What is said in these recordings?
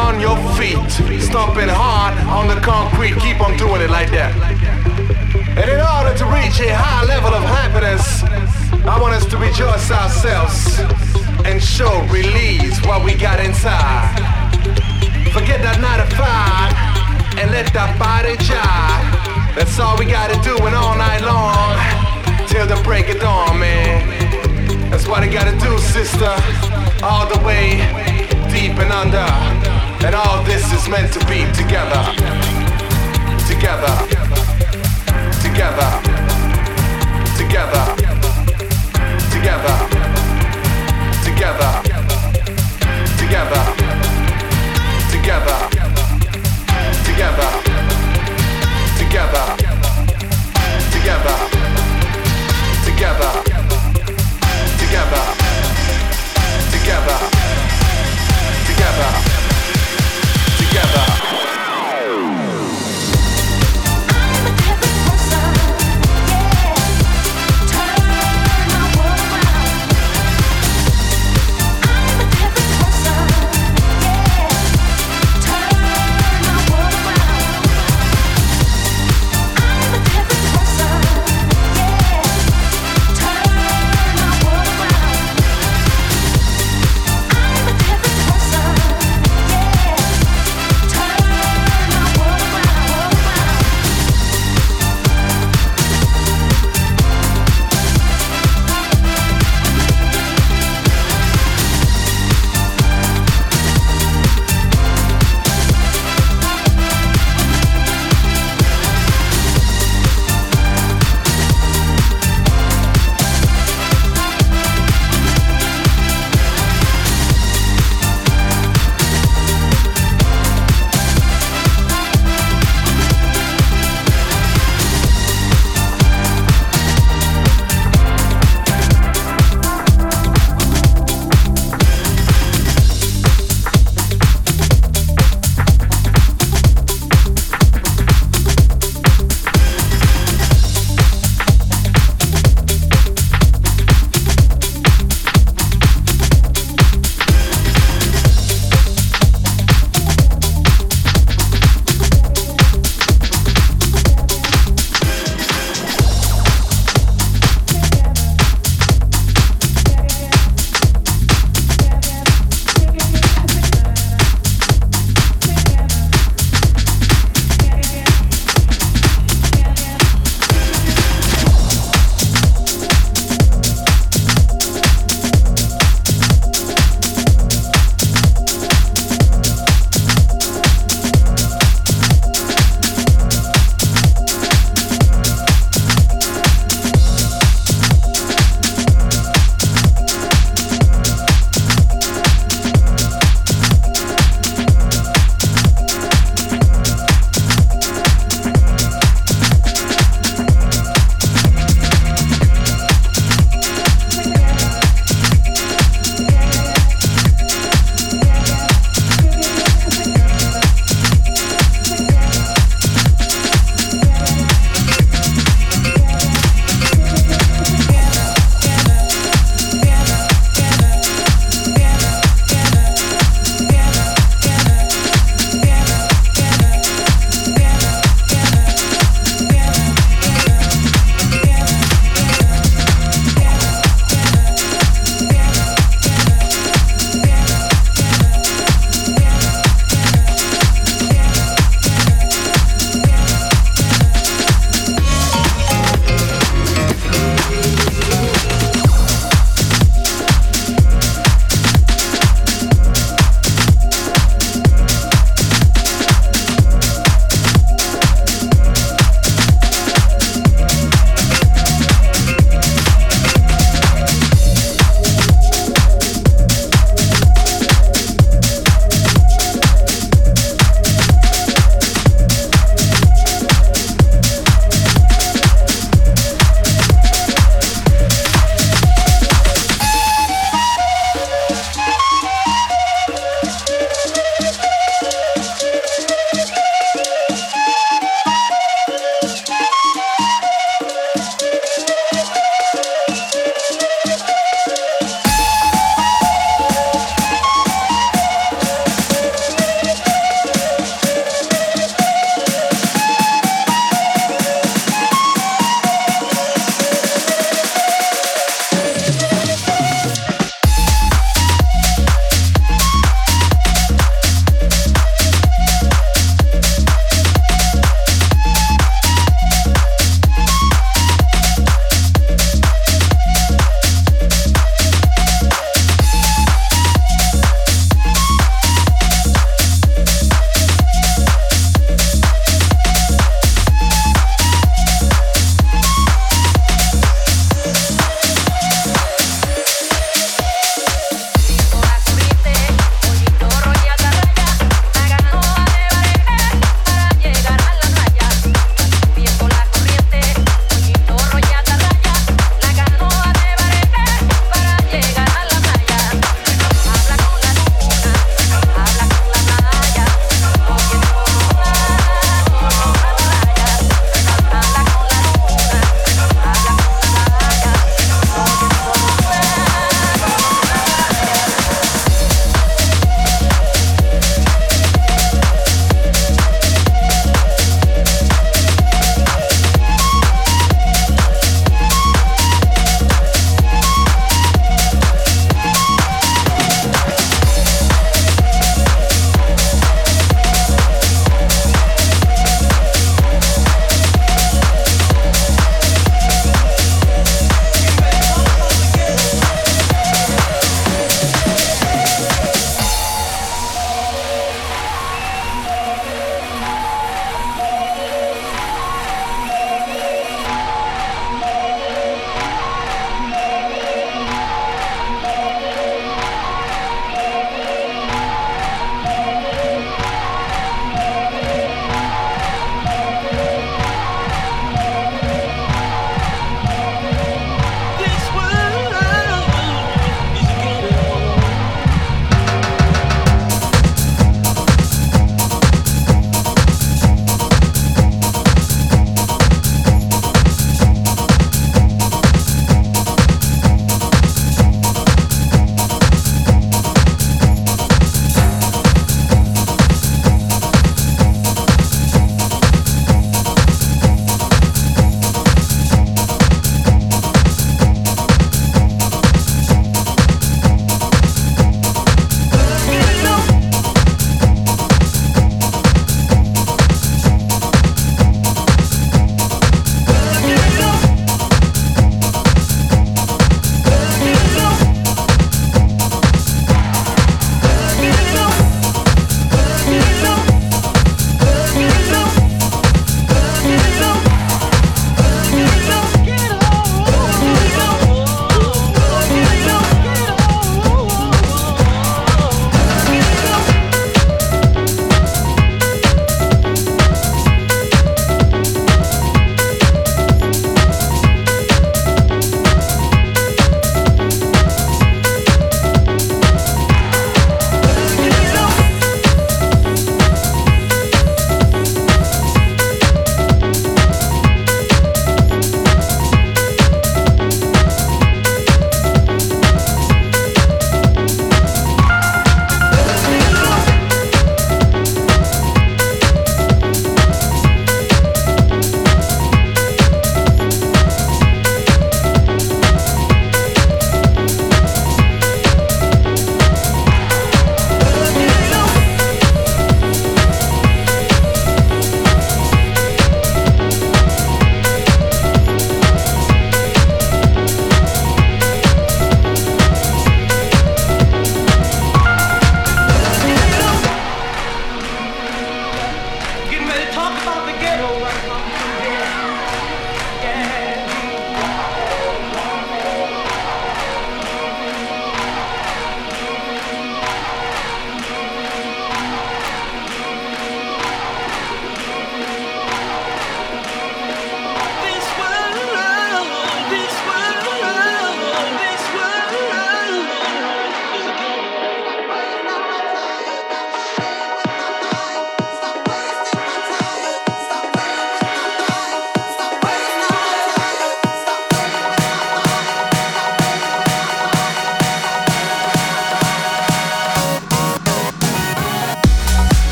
on your feet. Stomping hard on the concrete. Keep on doing it like that. And in order to reach a high level of happiness, I want us to rejoice ourselves and show, release what we got inside. Forget that 9 to 5 and let that body jive. That's all we gotta do and all night long till the break of dawn, man. That's what I gotta do, sister. All the way deep and under. And all this is meant to be together. Together. Together. Together. Together. Together. Together. Together. Together. Together. Together. Together. Together. Together. Together.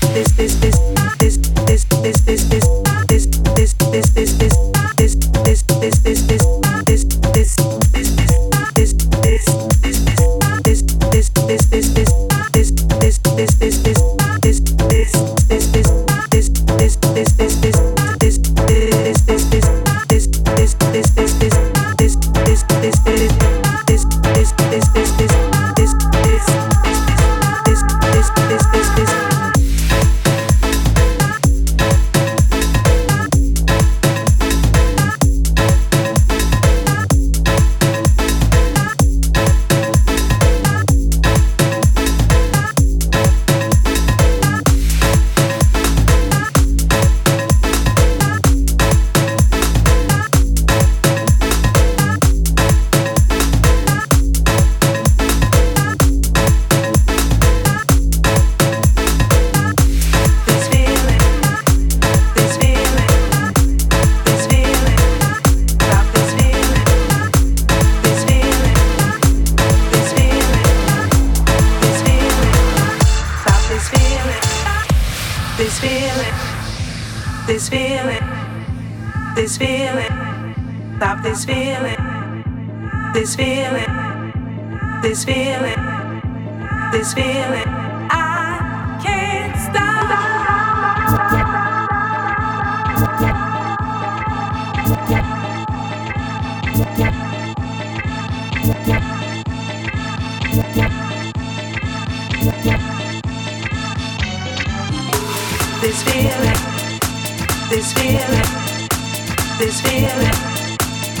this, this, this.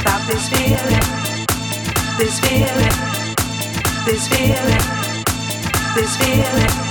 Stop this feeling, this feeling, this feeling, this feeling.